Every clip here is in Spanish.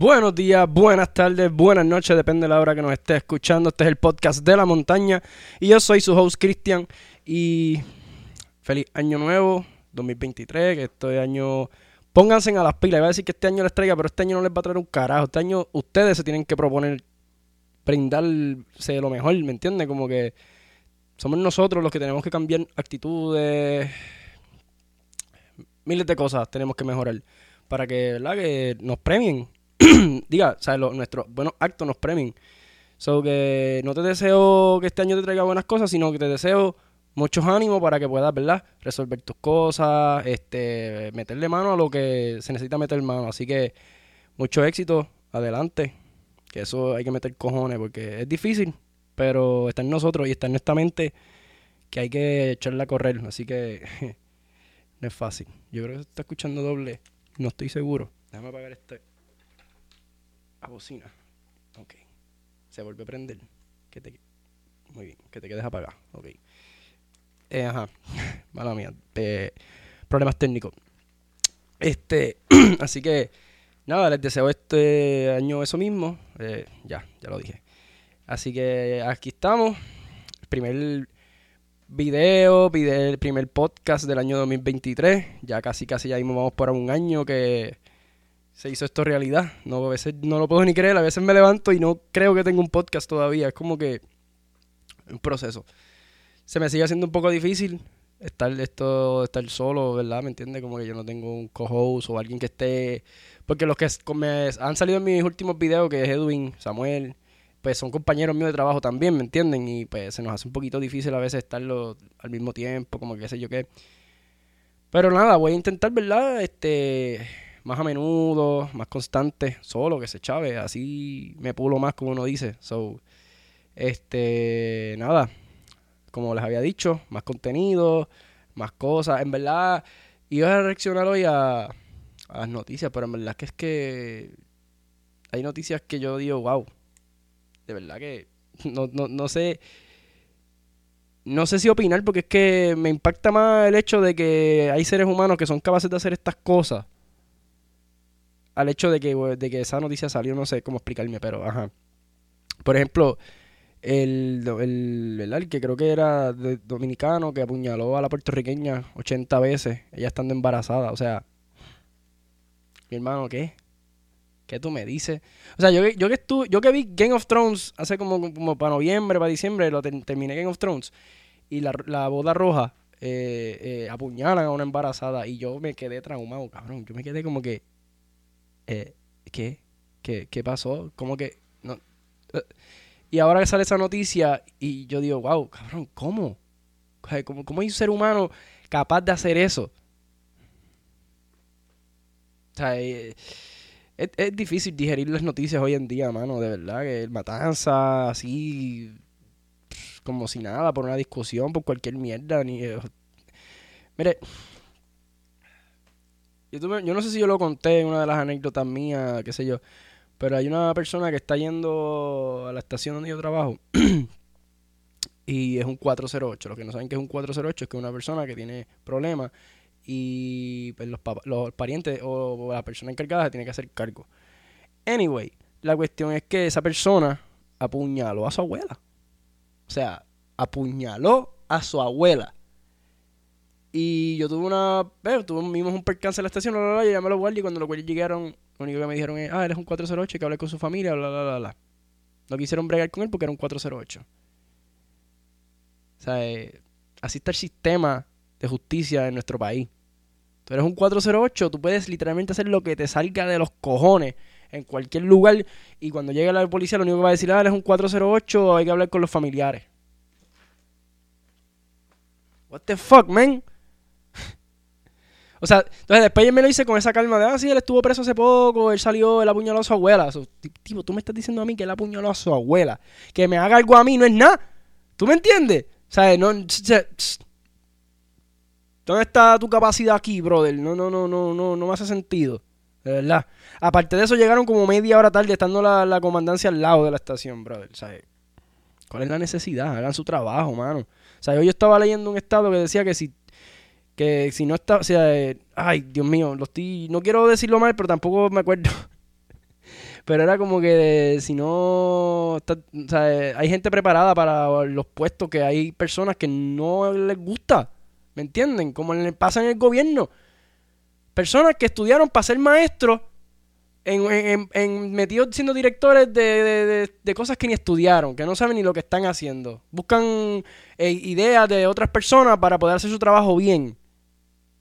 Buenos días, buenas tardes, buenas noches, depende de la hora que nos esté escuchando. Este es el podcast de la montaña y yo soy su host Cristian y feliz año nuevo 2023, que este año pónganse a las pilas. Iba a decir que este año les traiga, pero este año no les va a traer un carajo. Este año ustedes se tienen que proponer brindarse lo mejor, ¿me entiendes? Como que somos nosotros los que tenemos que cambiar actitudes, miles de cosas tenemos que mejorar para que, ¿verdad? que nos premien. Diga, o sea, nuestros buenos actos nos premien. So que no te deseo que este año te traiga buenas cosas, sino que te deseo muchos ánimos para que puedas, ¿verdad? Resolver tus cosas, este, meterle mano a lo que se necesita meter mano. Así que mucho éxito, adelante. Que eso hay que meter cojones porque es difícil, pero está en nosotros y está en nuestra mente que hay que echarla a correr. Así que no es fácil. Yo creo que se está escuchando doble. No estoy seguro. Déjame apagar este. A bocina. Ok. Se vuelve a prender. Que te... Muy bien. Que te quedes apagado. Ok. Eh, ajá. Mala mía. Eh, problemas técnicos. Este. así que. Nada, les deseo este año eso mismo. Eh, ya, ya lo dije. Así que aquí estamos. Primer video, el primer podcast del año 2023. Ya casi, casi ya mismo vamos por un año que se hizo esto realidad. No, a veces no lo puedo ni creer, a veces me levanto y no creo que tenga un podcast todavía. Es como que un proceso. Se me sigue haciendo un poco difícil estar esto estar solo, ¿verdad? ¿Me entiendes? Como que yo no tengo un co-host o alguien que esté... Porque los que me han salido en mis últimos videos, que es Edwin, Samuel, pues son compañeros míos de trabajo también, ¿me entienden? Y pues se nos hace un poquito difícil a veces estarlo al mismo tiempo, como que sé yo qué. Pero nada, voy a intentar, ¿verdad? Este, más a menudo, más constante, solo que se chave, así me pulo más como uno dice. So, este, nada, como les había dicho, más contenido, más cosas. En verdad, iba a reaccionar hoy a, a las noticias, pero en verdad que es que hay noticias que yo digo, wow de verdad que no, no, no sé. No sé si opinar porque es que me impacta más el hecho de que hay seres humanos que son capaces de hacer estas cosas. Al hecho de que, de que esa noticia salió, no sé cómo explicarme, pero ajá. Por ejemplo, el, el, el, que creo que era dominicano que apuñaló a la puertorriqueña 80 veces, ella estando embarazada. O sea, mi hermano, ¿qué? ¿Qué tú me dices? O sea, yo, yo que estuve, yo que vi Game of Thrones hace como, como para noviembre, para diciembre, lo terminé Game of Thrones. Y la, la boda roja eh, eh, apuñalan a una embarazada. Y yo me quedé traumado, cabrón. Yo me quedé como que. Eh, ¿Qué? ¿Qué? ¿Qué pasó? Como que. No, eh, y ahora que sale esa noticia, y yo digo, wow, cabrón, ¿cómo? ¿Cómo, cómo hay un ser humano capaz de hacer eso? O sea, eh, es, difícil digerir las noticias hoy en día, mano, de verdad, que el matanza, así, como si nada, por una discusión, por cualquier mierda, ni... Eh, mire, yo, no sé si yo lo conté en una de las anécdotas mías, qué sé yo, pero hay una persona que está yendo a la estación donde yo trabajo y es un 408. Los que no saben qué es un 408 es que es una persona que tiene problemas y pues, los, parientes o la persona encargada se tiene que hacer cargo. Anyway, la cuestión es que esa persona apuñaló a su abuela. O sea, apuñaló a su abuela. Y yo tuve una. Eh, tuvimos un percance en la estación, bla, bla, bla, y llamé a los guardias y cuando los guardias llegaron, lo único que me dijeron es, ah, él es un 408, que hable con su familia, bla, bla, bla, bla. No quisieron bregar con él porque era un 408. O sea, eh, así está el sistema de justicia en nuestro país. Tú eres un 408, tú puedes literalmente hacer lo que te salga de los cojones en cualquier lugar y cuando llegue la policía lo único que va a decir, ah, eres un 408, hay que hablar con los familiares. What the fuck, man? O sea, entonces después él me lo hice con esa calma de, ah, sí, él estuvo preso hace poco, él salió, él apuñaló a su abuela. tipo, tú me estás diciendo a mí que él apuñaló a su abuela. Que me haga algo a mí no es nada. ¿Tú me entiendes? O sea, no... ¿Dónde está tu capacidad aquí, brother? No, no, no, no, no, no me hace sentido. De verdad. Aparte de eso, llegaron como media hora tarde, estando la, comandancia al lado de la estación, brother. ¿Cuál es la necesidad? Hagan su trabajo, mano. O sea, yo estaba leyendo un estado que decía que si que si no está, o sea, eh, ay, Dios mío, lo estoy, no quiero decirlo mal, pero tampoco me acuerdo. pero era como que si no, está- o sea, hay gente preparada para los puestos que hay personas que no les gusta, ¿me entienden? Como le pasa en el gobierno. Personas que estudiaron para ser maestros en, metidos siendo directores de, de- de- de cosas que ni estudiaron, que no saben ni lo que están haciendo. Buscan eh, ideas de otras personas para poder hacer su trabajo bien.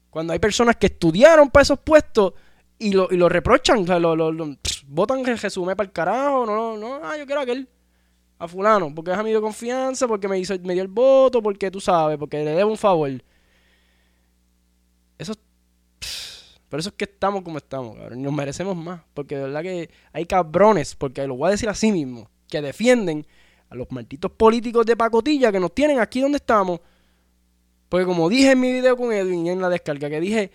Cuando hay personas que estudiaron para esos puestos y lo, y lo reprochan, o sea, lo, lo, lo- pss, botan el resumen para el carajo, no, no, ah, yo quiero a aquel, a fulano, porque es amigo de confianza, porque me hizo, me dio el voto, porque tú sabes, porque le debo un favor. Eso, por eso es que estamos como estamos, cabrón, nos merecemos más, porque de verdad que hay cabrones, porque lo voy a decir así mismo, que defienden a los malditos políticos de pacotilla que nos tienen aquí donde estamos, porque como dije en mi video con Edwin en la descarga, que dije,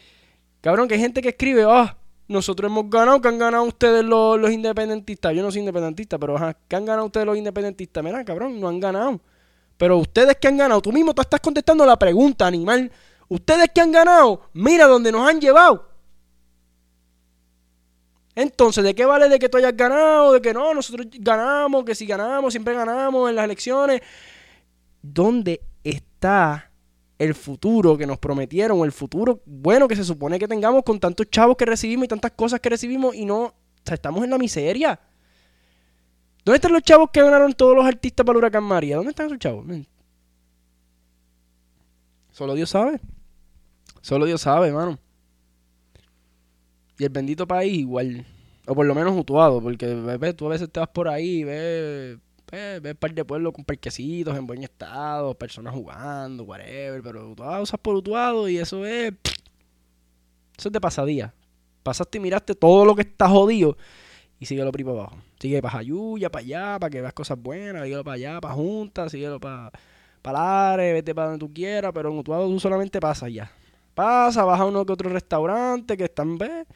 cabrón, que hay gente que escribe, ah, nosotros hemos ganado, que han ganado ustedes los, los independentistas. Yo no soy independentista, pero ajá, que han ganado ustedes los independentistas. Mira, cabrón, no han ganado. Pero ustedes que han ganado, tú mismo te estás contestando la pregunta, animal. Ustedes que han ganado, mira dónde nos han llevado. Entonces, ¿de qué vale de que tú hayas ganado? De que no, nosotros ganamos, que si ganamos, siempre ganamos en las elecciones. ¿Dónde está el futuro que nos prometieron, el futuro bueno que se supone que tengamos con tantos chavos que recibimos y tantas cosas que recibimos y no, estamos en la miseria. ¿Dónde están los chavos que ganaron todos los artistas para el huracán María? ¿Dónde están esos chavos? Solo Dios sabe. Solo Dios sabe, hermano. Y el bendito país igual. O por lo menos mutuado, porque ve, tú a veces te vas por ahí ves, ves, ves par de pueblos con parquecitos en buen estado, personas jugando, whatever, pero Utuado usas por Utuado y eso es... Eso es de pasadía. Pasaste y miraste todo lo que está jodido y síguelo por ahí abajo. Sigue para Jayuya, para allá, para que veas cosas buenas, síguelo para allá, para Junta, síguelo para, para Lares, vete para donde tú quieras, pero en Utuado tú solamente pasas ya. Pasa, vas a uno que otro restaurante que están, ¿ves?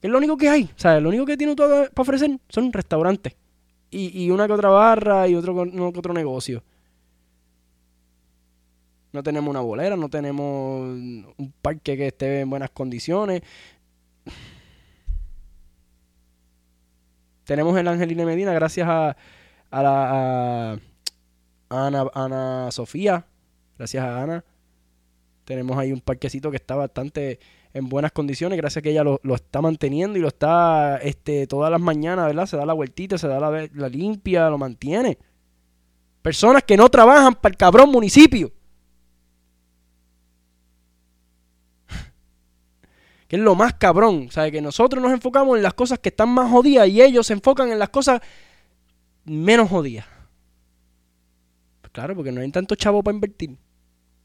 Que es lo único que hay. O sea, lo único que tiene Utuado para ofrecer son restaurantes. Y, y una que otra barra y otro uno que otro negocio. No tenemos una bolera, no tenemos un parque que esté en buenas condiciones. Tenemos el Angelina Medina gracias a, a Ana, Ana Sofía. Gracias a Ana. Tenemos ahí un parquecito que está bastante en buenas condiciones, gracias a que ella lo, lo está manteniendo y lo está este, todas las mañanas, ¿verdad? Se da la vueltita, se da la, la limpia, lo mantiene. Personas que no trabajan para el cabrón municipio. que es lo más cabrón, ¿sabes? Que nosotros nos enfocamos en las cosas que están más jodidas y ellos se enfocan en las cosas menos jodidas. Pues claro, porque no hay tanto chavo para invertir.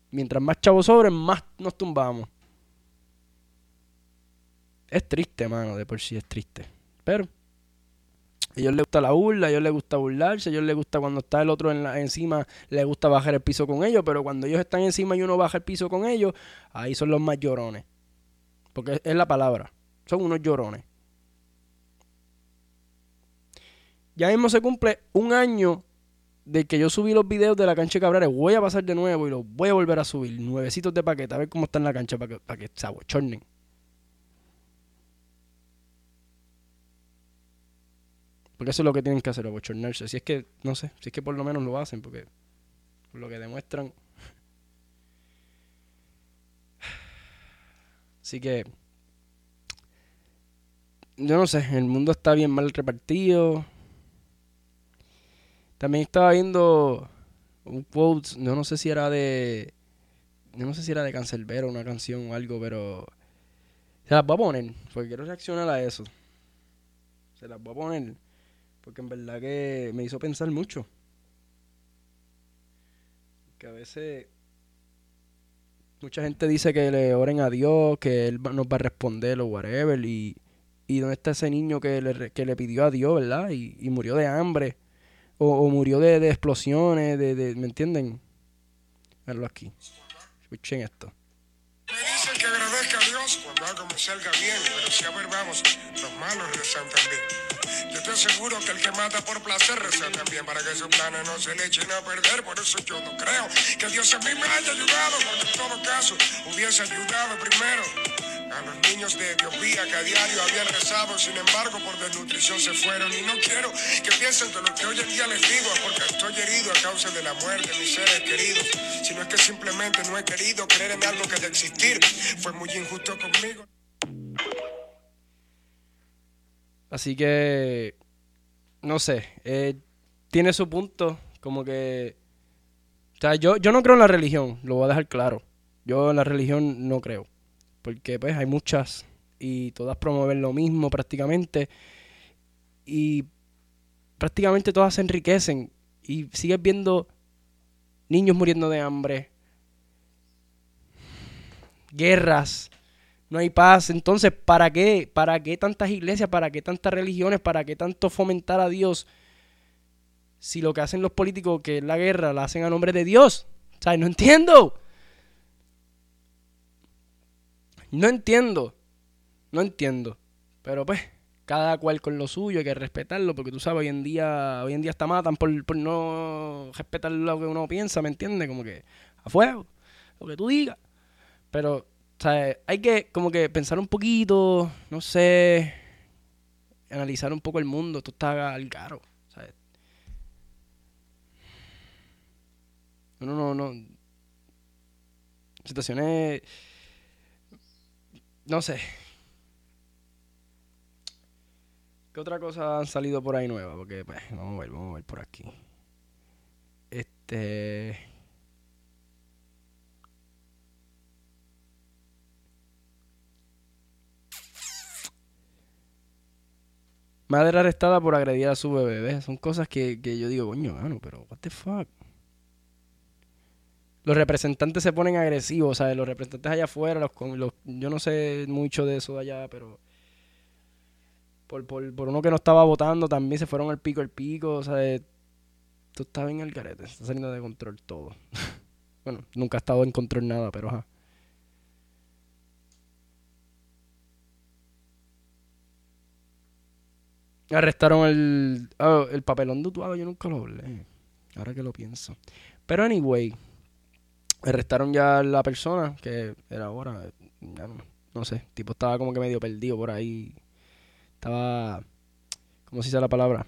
Mientras más chavos sobren, más nos tumbamos. Es triste, mano, de por sí es triste. Pero a ellos les gusta la burla, a ellos les gusta burlarse, a ellos les gusta cuando está el otro en la, encima, les gusta bajar el piso con ellos, pero cuando ellos están encima y uno baja el piso con ellos, ahí son los más llorones. Porque es, la palabra. Son unos llorones. Ya mismo se cumple un año de que yo subí los videos de la cancha de Cabrales. Voy a pasar de nuevo y los voy a volver a subir. Nuevecitos de paquete, a ver cómo está en la cancha para que, para que se abochornen. Porque eso es lo que tienen que hacer, abochornarse. Si es que, no sé, si es que por lo menos lo hacen, porque por lo que demuestran. Así que, yo no sé, el mundo está bien mal repartido. También estaba viendo un quote, yo no sé si era de, no sé si era de Cancelbero, una canción o algo, pero se las voy a poner, porque quiero reaccionar a eso. Se las voy a poner, porque en verdad que me hizo pensar mucho. Que a veces mucha gente dice que le oren a Dios, que Él nos va a responder o whatever, y, y dónde está ese niño que le, que le pidió a Dios, ¿verdad? Y, y murió de hambre, o, murió de, de explosiones, de, ¿me entienden? Verlo aquí. Escuchen esto. Me dicen que agradezca a Dios cuando algo me salga bien, pero si a los malos rezan también. Yo te aseguro que el que mata por placer reza también para que sus planes no se le echen a perder. Por eso yo no creo que Dios a mí me haya ayudado, porque en todo caso hubiese ayudado primero. a los niños de Etiopía que a diario habían rezado, sin embargo por desnutrición se fueron. Y no quiero que piensen que lo que hoy en día les digo porque estoy herido a causa de la muerte de mis seres queridos, sino es que simplemente no he querido creer en algo que de existir fue muy injusto conmigo. Así que, no sé, eh, tiene su punto, como que... O sea, yo, yo no creo en la religión, lo voy a dejar claro. Yo en la religión no creo. Porque pues hay muchas y todas promueven lo mismo prácticamente. Y prácticamente todas se enriquecen. Y sigues viendo niños muriendo de hambre. Guerras. No hay paz. Entonces, ¿para qué? ¿Para qué tantas iglesias? ¿Para qué tantas religiones? ¿Para qué tanto fomentar a Dios? Si lo que hacen los políticos, que es la guerra, la hacen a nombre de Dios. O sea, no entiendo. No entiendo. No entiendo. Pero pues, cada cual con lo suyo, hay que respetarlo, porque tú sabes, hoy en día, hoy en día hasta matan por, por no respetar lo que uno piensa, ¿me entiendes? Como que a fuego, lo que tú digas. Pero, o sea, hay que como que pensar un poquito, no sé, analizar un poco el mundo, esto está al caro, ¿sabes? No, no, no. Situaciones no sé. ¿Qué otra cosa han salido por ahí nueva? Porque, pues, vamos a ver, vamos a ver por aquí. Este. Madre arrestada por agredir a su bebé. Son cosas que, que yo digo, coño, mano, pero what the fuck los representantes se ponen agresivos, ¿sabes? Los representantes allá afuera, los, los, yo no sé mucho de eso de allá, pero por, por, por uno que no estaba votando también se fueron al pico, al pico, ¿sabes? Esto está bien el carete, está saliendo de control todo. bueno, nunca ha estado en control nada, pero ajá. Arrestaron el, oh, el papelón de Utuado, yo nunca lo hablé. Ahora que lo pienso. Pero anyway, arrestaron ya la persona, que era ahora, ya no, sé, tipo estaba como que medio perdido por ahí. Estaba, ¿cómo se dice la palabra?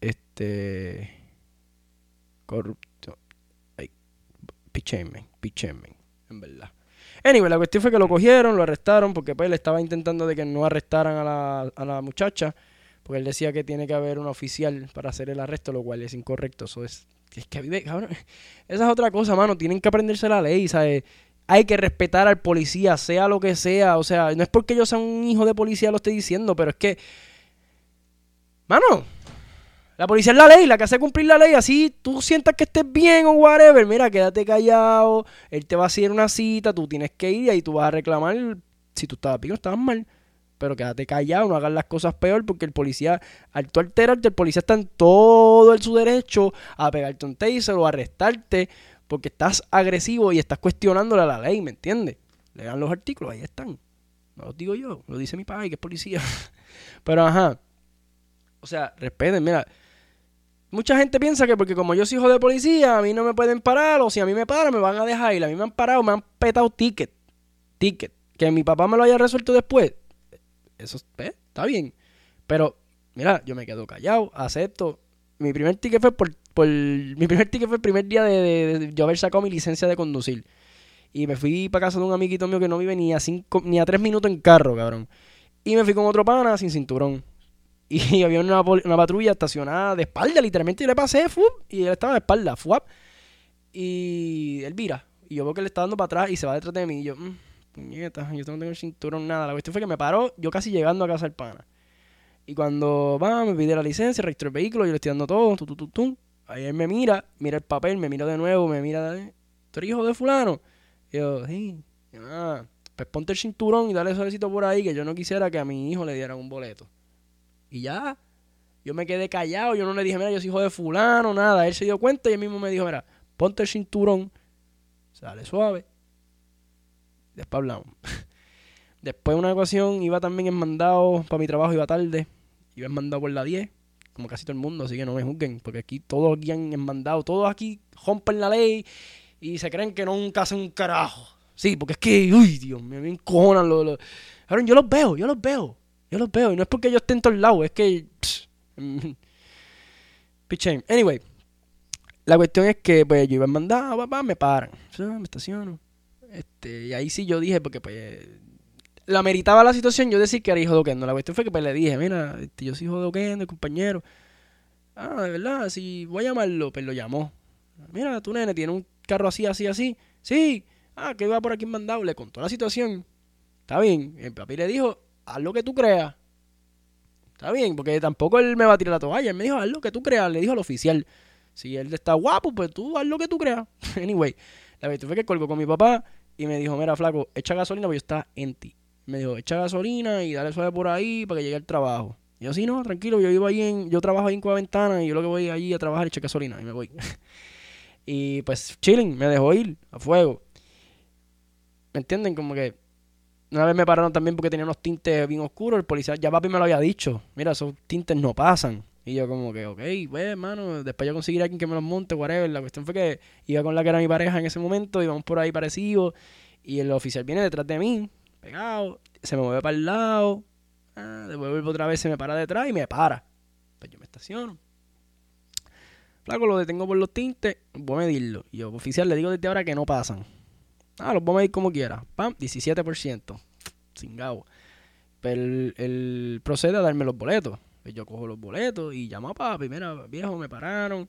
Este, corrupto. Ay, pichenme, pichenme, en verdad. Anyway, la cuestión fue que lo cogieron, lo arrestaron, porque pues él estaba intentando de que no arrestaran a la, a la muchacha, porque él decía que tiene que haber un oficial para hacer el arresto, lo cual es incorrecto, eso es es que vive, cabrón. Esa es otra cosa, mano. Tienen que aprenderse la ley, ¿sabes? Hay que respetar al policía, sea lo que sea. O sea, no es porque yo sea un hijo de policía lo estoy diciendo, pero es que. Mano, la policía es la ley, la que hace cumplir la ley. Así tú sientas que estés bien o whatever. Mira, quédate callado. Él te va a hacer una cita, tú tienes que ir y ahí tú vas a reclamar si tú estabas bien o estabas mal pero quédate callado, no hagas las cosas peor porque el policía, al tú alterarte, el policía está en todo el su derecho a pegarte un taser o arrestarte porque estás agresivo y estás cuestionándole a la ley, ¿me entiendes? Lean los artículos, ahí están. No los digo yo, lo dice mi padre que es policía. pero ajá. O sea, respeten, mira. Mucha gente piensa que porque como yo soy hijo de policía, a mí no me pueden parar, o si a mí me paran, me van a dejar ir. A mí me han parado, me han petado ticket. Ticket. Que mi papá me lo haya resuelto después eso eh, está bien. Pero, mira, yo me quedo callado, acepto. Mi primer ticket fue por, mi primer ticket fue el primer día de, yo haber sacado mi licencia de conducir. Y me fui para casa de un amiguito mío que no vive ni a cinco, ni a tres minutos en carro, cabrón. Y me fui con otro pana sin cinturón. Y había una, patrulla estacionada de espalda, literalmente. Yo le pasé, y él estaba de espalda, fuap. Y él vira. Y yo veo que le está dando para atrás y se va detrás de mí. Y yo, mm, puñeta, yo no tengo cinturón, nada. La cuestión fue que me paró, yo casi llegando a casa del pana. Y cuando va, me pide la licencia, registro el vehículo, yo le estoy dando todo, tu, Ahí él me mira, mira el papel, me mira de nuevo, me mira, ¿tú eres hijo de fulano? Y yo, sí. ah, pues ponte el cinturón y dale suavecito por ahí, que yo no quisiera que a mi hijo le dieran un boleto. Y ya, yo me quedé callado, yo no le dije, mira, yo soy hijo de fulano, nada. Él se dio cuenta y él mismo me dijo, mira, ponte el cinturón, sale suave Después hablamos. Después una ocasión iba también en mandado para mi trabajo, iba tarde. Iba en mandado por la 10, como casi todo el mundo, así que no me juzguen, porque aquí todos aquí han mandado, todos aquí rompen la ley y se creen que nunca hacen un carajo. Sí, porque es que, uy, Dios me encojonan los... Cabrón, yo los veo, yo los veo. Yo los veo. Y no es porque yo esté en todos lados, es que... Pitch Anyway, la cuestión es que pues yo iba a mandar, papá, me paran. Me estaciono. Este, y ahí sí yo dije, porque pues la meritaba la situación, yo decir que era hijo de Oquendo. La cuestión fue que pues le dije, mira, este, yo soy hijo de Oquendo, compañero. Ah, de verdad, si voy a llamarlo, pues lo llamó. Mira, tu nene tiene un carro así, así, así. Sí, ah, que iba por aquí mandado. Le contó la situación. Está bien. El papi le dijo, haz lo que tú creas. Está bien, porque tampoco él me va a tirar la toalla. Él me dijo, haz lo que tú creas. Le dijo al oficial. Si él está guapo, pues tú haz lo que tú creas. anyway, la cuestión fue que colgó con mi papá y me dijo, mira, flaco, echa gasolina porque yo está en ti. Me dijo, echa gasolina y dale suave por ahí para que llegue al trabajo. Y yo, sí, no, tranquilo, yo vivo ahí en, yo trabajo ahí en Cueva Ventana y yo lo que voy allí a trabajar es echar gasolina y me voy. y pues, chilling, me dejó ir a fuego. ¿Me entienden? Como que una vez me pararon también porque tenía unos tintes bien oscuros. El policía, ya papi me lo había dicho. Mira, esos tintes no pasan. Y yo como que, ok, pues, hermano, después yo conseguiré a alguien que me los monte, whatever. La cuestión fue que iba con la que era mi pareja en ese momento, íbamos por ahí parecidos. Y el oficial viene detrás de mí, pegado, se me mueve para el lado. Ah, después otra vez, se me para detrás y me para. Pues yo me estaciono. Flaco, lo detengo por los tintes, voy a medirlo. Y yo, oficial, le digo desde ahora que no pasan. Ah, los voy a medir como quiera. Pam, 17%. Sin gabo. Pero él, procede a darme los boletos. Pues yo cojo los boletos y llamo a papi. Mira, viejo, me pararon.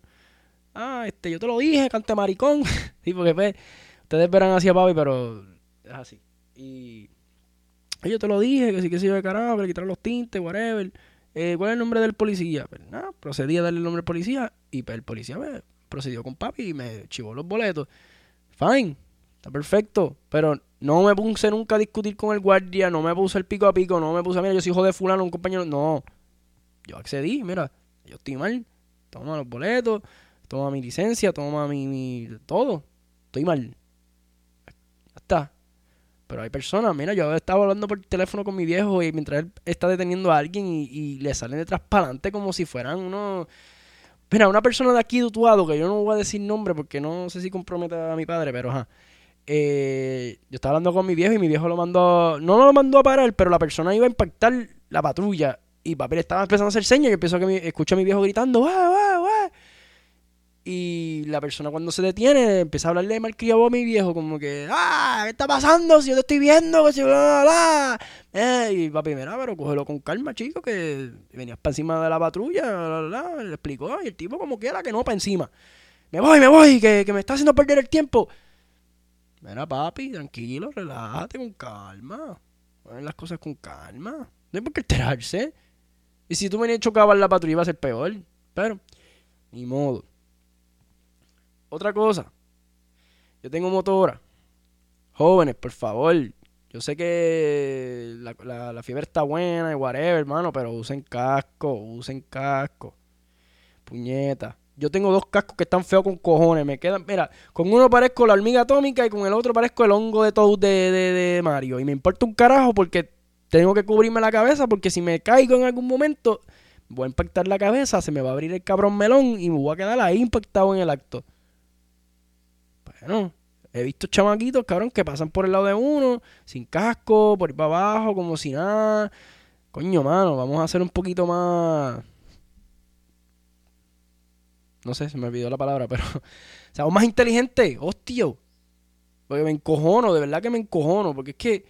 Ah, este, yo te lo dije, cante maricón. sí, porque pues, ustedes verán así a papi, pero es así. Y yo te lo dije, que sí que se iba de carajo, que le los tintes, whatever. Eh, ¿Cuál es el nombre del policía? Pues nada, procedí a darle el nombre del policía y pues, el policía me procedió con papi y me chivó los boletos. Fine, está perfecto, pero no me puse nunca a discutir con el guardia, no me puse el pico a pico, no me puse, mira, yo soy hijo de fulano, un compañero, no. Yo accedí, mira, yo estoy mal, toma los boletos, toma mi licencia, toma mi, mi todo, estoy mal. Ya está. Pero hay personas, mira, yo estaba hablando por teléfono con mi viejo y mientras él está deteniendo a alguien y, le salen detrás para adelante como si fueran unos... Mira, una persona de aquí de Utuado, que yo no voy a decir nombre porque no sé si compromete a mi padre, pero ajá. Eh, yo estaba hablando con mi viejo y mi viejo lo mandó, no lo mandó a parar, pero la persona iba a impactar la patrulla y papi le estaba empezando a hacer señas y empezó a que mi, escucha a mi viejo gritando. Y la persona cuando se detiene empieza a hablarle malcriado a mi viejo, como que, ¡ah! ¿Qué está pasando? Si yo te estoy viendo, que si bla, bla, bla. Eh, y papi, mira, pero cógelo con calma, chico, que venías para encima de la patrulla, bla, bla, bla. Le explicó, y el tipo como quiera que no para encima. Me voy, me voy, que, que me está haciendo perder el tiempo. Mira, papi, tranquilo, relájate con calma. Ponen las cosas con calma. No hay por qué alterarse. Y si tú venías chocado en la patrulla iba a ser peor. Pero, ni modo. Otra cosa. Yo tengo motora. Jóvenes, por favor. Yo sé que la, fiebre está buena y whatever, hermano, pero usen casco, usen casco. Puñeta. Yo tengo dos cascos que están feos con cojones. Me quedan, mira, con uno parezco la hormiga atómica y con el otro parezco el hongo de Toad de, de Mario. Y me importa un carajo porque tengo que cubrirme la cabeza porque si me caigo en algún momento, voy a impactar la cabeza, se me va a abrir el cabrón melón y me voy a quedar ahí impactado en el acto. Bueno, he visto chamaquitos, cabrón, que pasan por el lado de uno, sin casco, por ir para abajo, como si nada. Coño, mano, vamos a hacer un poquito más. No sé, se me olvidó la palabra, pero. Seamos más inteligentes, hostia. Porque me encojono, de verdad que me encojono. Porque es que,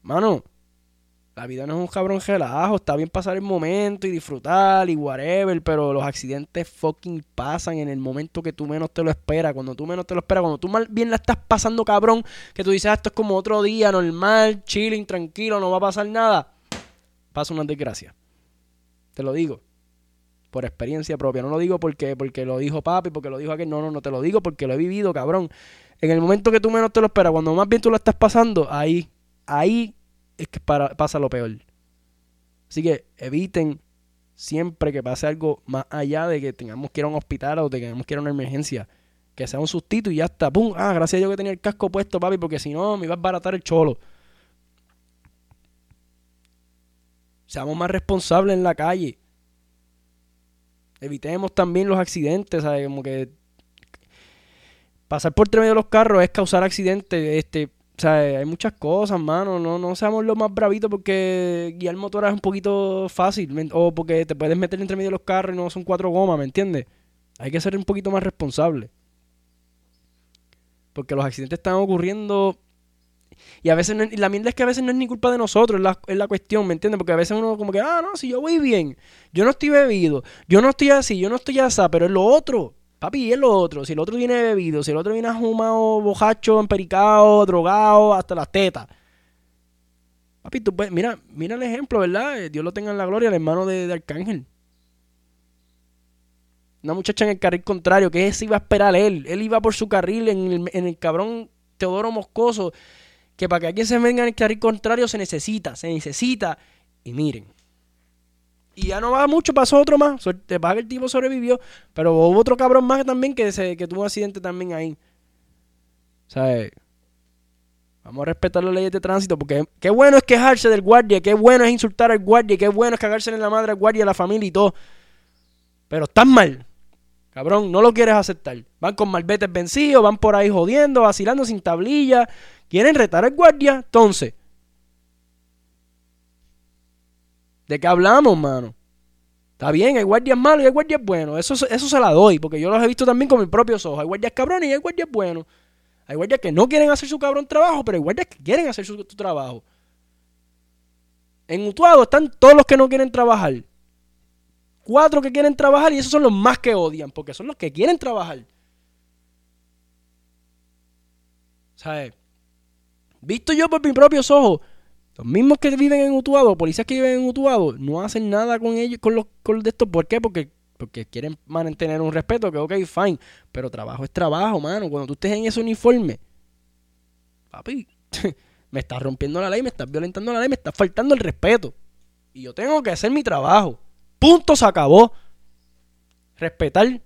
mano, la vida no es un cabrón relajo, está bien pasar el momento y disfrutar y whatever, pero los accidentes fucking pasan en el momento que tú menos te lo esperas, cuando tú menos te lo esperas, cuando tú mal bien la estás pasando cabrón, que tú dices, ah, esto es como otro día normal, chilling, tranquilo, no va a pasar nada, pasa una desgracia. Te lo digo. Por experiencia propia. No lo digo porque, porque lo dijo papi, porque lo dijo aquel. No, no, no te lo digo porque lo he vivido, cabrón. En el momento que tú menos te lo esperas, cuando más bien tú lo estás pasando, ahí, ahí es que pasa lo peor. Así que eviten siempre que pase algo más allá de que tengamos que ir a un hospital o tengamos que ir a una emergencia. Que sea un sustito y ya está. ¡Pum! Ah, gracias a Dios que tenía el casco puesto, papi, porque si no me iba a baratar el cholo. Seamos más responsables en la calle. Evitemos también los accidentes, ¿sabes? Como que pasar por entre medio de los carros es causar accidentes. Este, o sea, hay muchas cosas, mano. No, no seamos los más bravitos porque guiar motora es un poquito fácil. ¿me- O porque te puedes meter entre medio de los carros y no son cuatro gomas, ¿me entiendes? Hay que ser un poquito más responsable. Porque los accidentes están ocurriendo. Y a veces no y la mierda es que a veces no es ni culpa de nosotros, es la, es la cuestión, ¿me entiendes? Porque a veces uno como que, ah, no, si yo voy bien, yo no estoy bebido, yo no estoy así, yo no estoy así, pero es lo otro. Papi, es lo otro. Si el otro viene bebido, si el otro viene ahumado, bojacho, empericado, drogado, hasta las tetas. Papi, tú puedes, mira, mira el ejemplo, ¿verdad? Eh, Dios lo tenga en la gloria, el hermano de, de Arcángel. Una muchacha en el carril contrario, que ese iba a esperar él. Él iba por su carril en el, en el cabrón Teodoro Moscoso. Que para que alguien se venga en el carril contrario se necesita, se necesita. Y miren. Y ya no va mucho, pasó otro más. El tipo sobrevivió. Pero hubo otro cabrón más también que, se, que tuvo un accidente también ahí. ¿Sabes? Vamos a respetar las leyes de tránsito porque qué bueno es quejarse del guardia, qué bueno es insultar al guardia, qué bueno es cagarse en la madre al guardia, a la familia y todo. Pero están mal. Cabrón, no lo quieres aceptar. Van con malbetes vencidos, van por ahí jodiendo, vacilando sin tablilla. Quieren retar al guardia. Entonces, ¿de qué hablamos, mano? Está bien, hay guardias malos y hay guardias buenos. Eso, eso se la doy, porque yo los he visto también con mis propios ojos. Hay guardias cabrones y hay guardias buenos. Hay guardias que no quieren hacer su cabrón trabajo, pero hay guardias que quieren hacer su, su trabajo. En Utuado están todos los que no quieren trabajar. Cuatro que quieren trabajar y esos son los más que odian, porque son los que quieren trabajar. ¿Sabes? Visto yo por mis propios ojos, los mismos que viven en Utuado, policías que viven en Utuado, no hacen nada con ellos, con los, con de estos. ¿Por qué? Porque, porque quieren mantener un respeto, que ok, fine. Pero trabajo es trabajo, mano. Cuando tú estés en ese uniforme, papi, me estás rompiendo la ley, me estás violentando la ley, me estás faltando el respeto. Y yo tengo que hacer mi trabajo. Punto, se acabó. Respetar.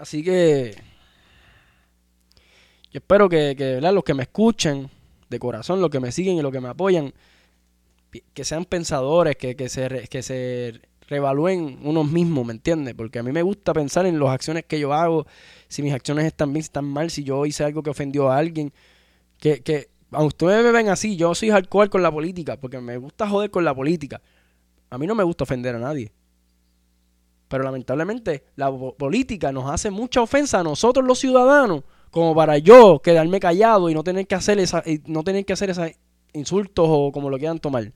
Así que yo espero que, que ¿verdad? los que me escuchen de corazón, los que me siguen y los que me apoyan, que sean pensadores, que, que se, que se revalúen unos mismos, ¿me entiendes? Porque a mí me gusta pensar en las acciones que yo hago, si mis acciones están bien, si están mal, si yo hice algo que ofendió a alguien. Que, que aunque ustedes me ven así, yo soy hardcore con la política, porque me gusta joder con la política. A mí no me gusta ofender a nadie. Pero lamentablemente la po- política nos hace mucha ofensa a nosotros los ciudadanos, como para yo quedarme callado y no tener que hacer esa, no tener que hacer esos insultos o como lo quieran tomar.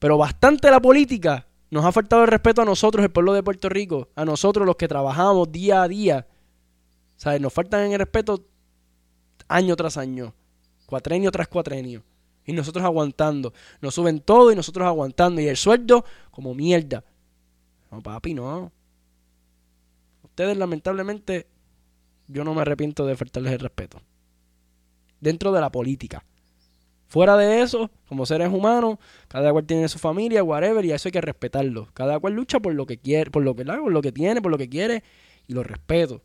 Pero bastante la política nos ha faltado el respeto a nosotros, el pueblo de Puerto Rico, a nosotros los que trabajamos día a día. ¿Sabes? Nos faltan en el respeto año tras año, cuatrenio tras cuatrenio. Y nosotros aguantando. Nos suben todo y nosotros aguantando. Y el sueldo como mierda. No, papi, no. Ustedes, lamentablemente, yo no me arrepiento de faltarles el respeto. Dentro de la política. Fuera de eso, como seres humanos, cada cual tiene su familia, whatever, y eso hay que respetarlo. Cada cual lucha por lo que quiere, por lo que, por lo que tiene, por lo que quiere, y lo respeto.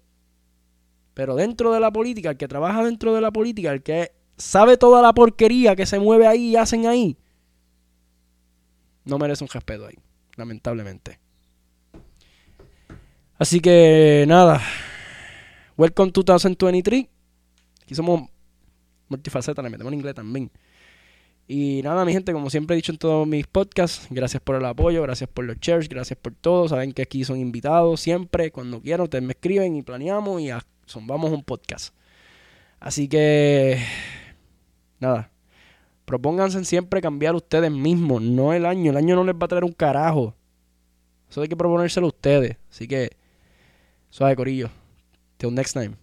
Pero dentro de la política, el que trabaja dentro de la política, el que sabe toda la porquería que se mueve ahí y hacen ahí, no merece un respeto ahí, lamentablemente. Así que nada. Welcome 2023. Aquí somos multifaceta, le metemos en inglés también. Y nada, mi gente, como siempre he dicho en todos mis podcasts, gracias por el apoyo, gracias por los shares, gracias por todo. Saben que aquí son invitados siempre, cuando quieran, ustedes me escriben y planeamos y son, un podcast. Así que, nada, propónganse siempre cambiar ustedes mismos, no el año. El año no les va a traer un carajo. Eso hay que proponérselo a ustedes. Así que, So I go you. Till next time.